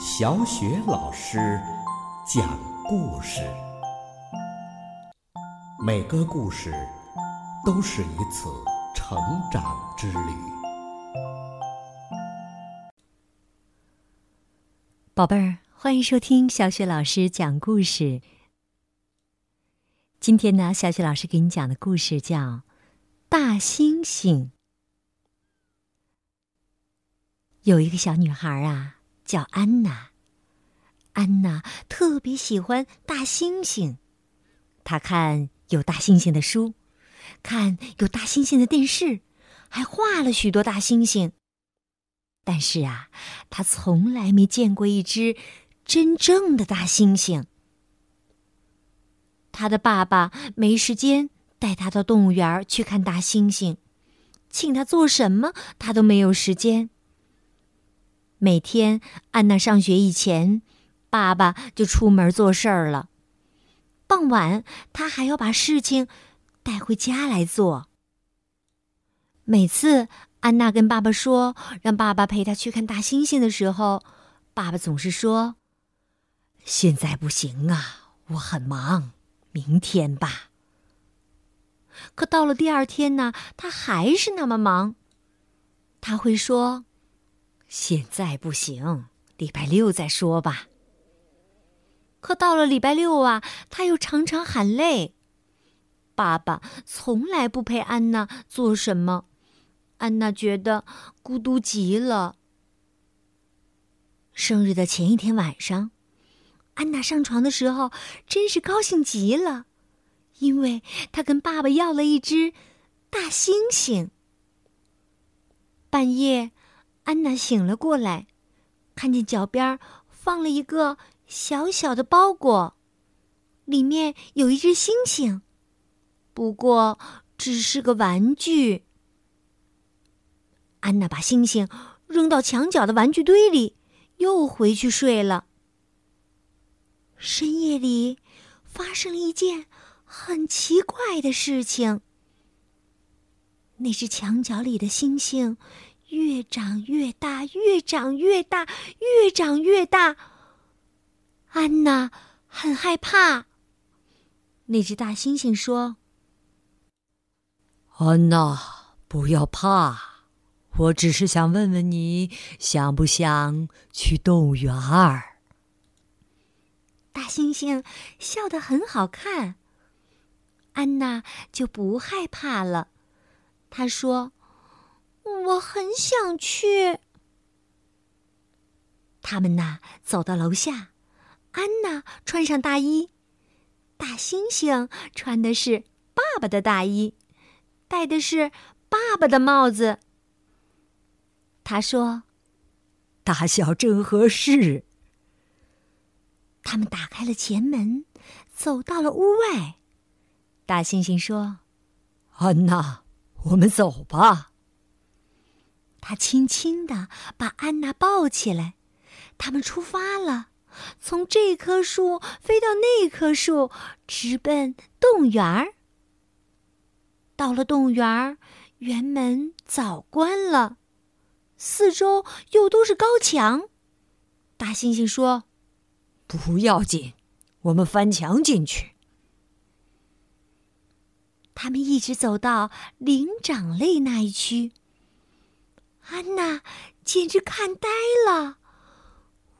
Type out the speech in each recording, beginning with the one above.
小雪老师讲故事，每个故事都是一次成长之旅。宝贝儿，欢迎收听小雪老师讲故事。今天呢，小雪老师给你讲的故事叫《大猩猩》。有一个小女孩啊。叫安娜。安娜特别喜欢大猩猩，她看有大猩猩的书，看有大猩猩的电视，还画了许多大猩猩。但是啊，她从来没见过一只真正的大猩猩。她的爸爸没时间带她到动物园去看大猩猩，请她做什么，她都没有时间。每天，安娜上学以前，爸爸就出门做事儿了。傍晚，他还要把事情带回家来做。每次安娜跟爸爸说让爸爸陪她去看大猩猩的时候，爸爸总是说：“现在不行啊，我很忙，明天吧。”可到了第二天呢，他还是那么忙。他会说。现在不行，礼拜六再说吧。可到了礼拜六啊，他又常常喊累。爸爸从来不陪安娜做什么，安娜觉得孤独极了。生日的前一天晚上，安娜上床的时候真是高兴极了，因为她跟爸爸要了一只大猩猩。半夜。安娜醒了过来，看见脚边放了一个小小的包裹，里面有一只猩猩，不过只是个玩具。安娜把星星扔到墙角的玩具堆里，又回去睡了。深夜里，发生了一件很奇怪的事情。那只墙角里的星星。越长越大，越长越大，越长越大。安娜很害怕。那只大猩猩说：“安娜，不要怕，我只是想问问你，想不想去动物园儿？”大猩猩笑得很好看，安娜就不害怕了。她说。我很想去。他们呐，走到楼下，安娜穿上大衣，大猩猩穿的是爸爸的大衣，戴的是爸爸的帽子。他说：“大小正合适。”他们打开了前门，走到了屋外。大猩猩说：“安娜，我们走吧。”他轻轻地把安娜抱起来，他们出发了，从这棵树飞到那棵树，直奔动物园儿。到了动物园儿，园门早关了，四周又都是高墙。大猩猩说：“不要紧，我们翻墙进去。”他们一直走到灵长类那一区。安娜简直看呆了！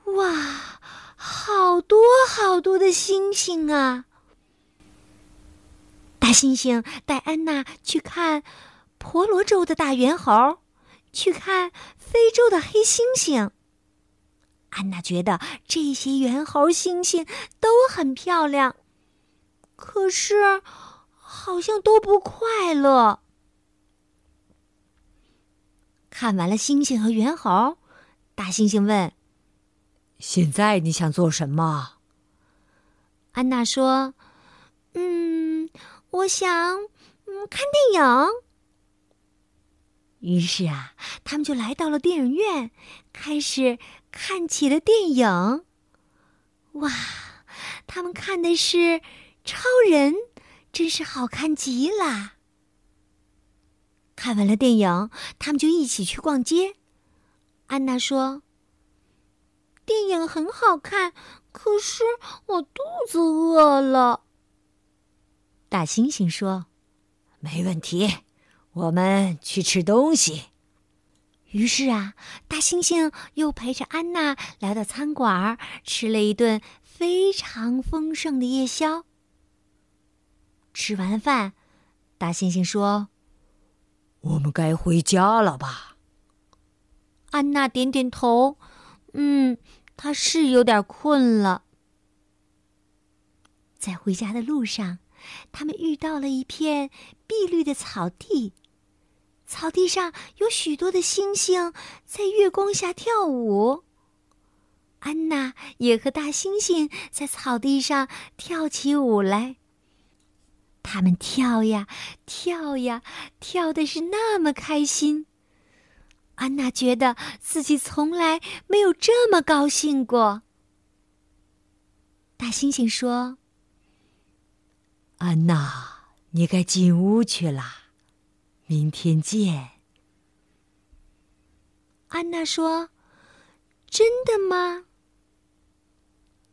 哇，好多好多的星星啊！大猩猩带安娜去看婆罗洲的大猿猴，去看非洲的黑猩猩。安娜觉得这些猿猴、猩猩都很漂亮，可是好像都不快乐。看完了猩猩和猿猴，大猩猩问：“现在你想做什么？”安娜说：“嗯，我想嗯看电影。”于是啊，他们就来到了电影院，开始看起了电影。哇，他们看的是超人，真是好看极了。看完了电影，他们就一起去逛街。安娜说：“电影很好看，可是我肚子饿了。”大猩猩说：“没问题，我们去吃东西。”于是啊，大猩猩又陪着安娜来到餐馆，吃了一顿非常丰盛的夜宵。吃完饭，大猩猩说：“我们该回家了吧？”安娜点点头，嗯，她是有点困了。在回家的路上，他们遇到了一片碧绿的草地。草地上有许多的星星在月光下跳舞。安娜也和大猩猩在草地上跳起舞来。他们跳呀跳呀，跳的是那么开心。安娜觉得自己从来没有这么高兴过。大猩猩说：“安娜，你该进屋去了。”明天见。安娜说：“真的吗？”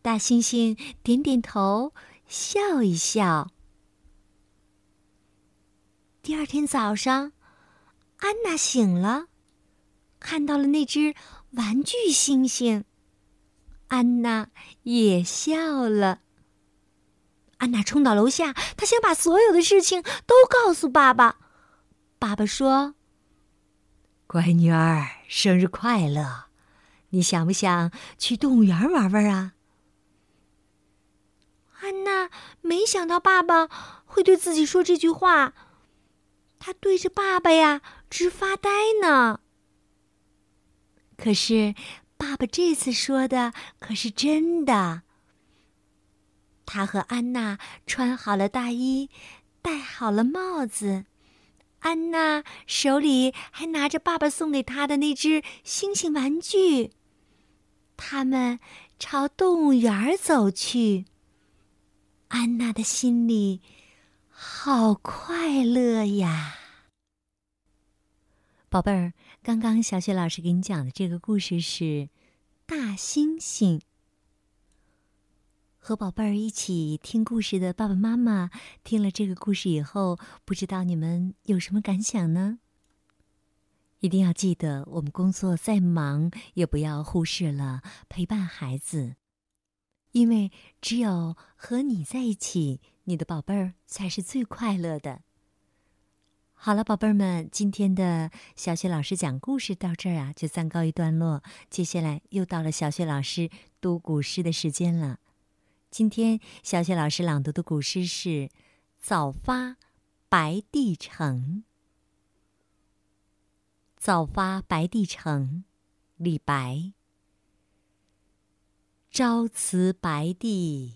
大猩猩点点头，笑一笑。第二天早上，安娜醒了，看到了那只玩具猩猩。安娜也笑了。安娜冲到楼下，她想把所有的事情都告诉爸爸。爸爸说：“乖女儿，生日快乐！你想不想去动物园玩玩啊？”安娜没想到爸爸会对自己说这句话，他对着爸爸呀直发呆呢。可是，爸爸这次说的可是真的。他和安娜穿好了大衣，戴好了帽子。安娜手里还拿着爸爸送给她的那只星星玩具。他们朝动物园走去。安娜的心里好快乐呀！宝贝儿，刚刚小雪老师给你讲的这个故事是《大猩猩》。和宝贝儿一起听故事的爸爸妈妈，听了这个故事以后，不知道你们有什么感想呢？一定要记得，我们工作再忙，也不要忽视了陪伴孩子，因为只有和你在一起，你的宝贝儿才是最快乐的。好了，宝贝儿们，今天的小雪老师讲故事到这儿啊，就暂告一段落。接下来又到了小雪老师读古诗的时间了。今天小雪老师朗读的古诗是《早发白帝城》。早发白帝城，李白。朝辞白帝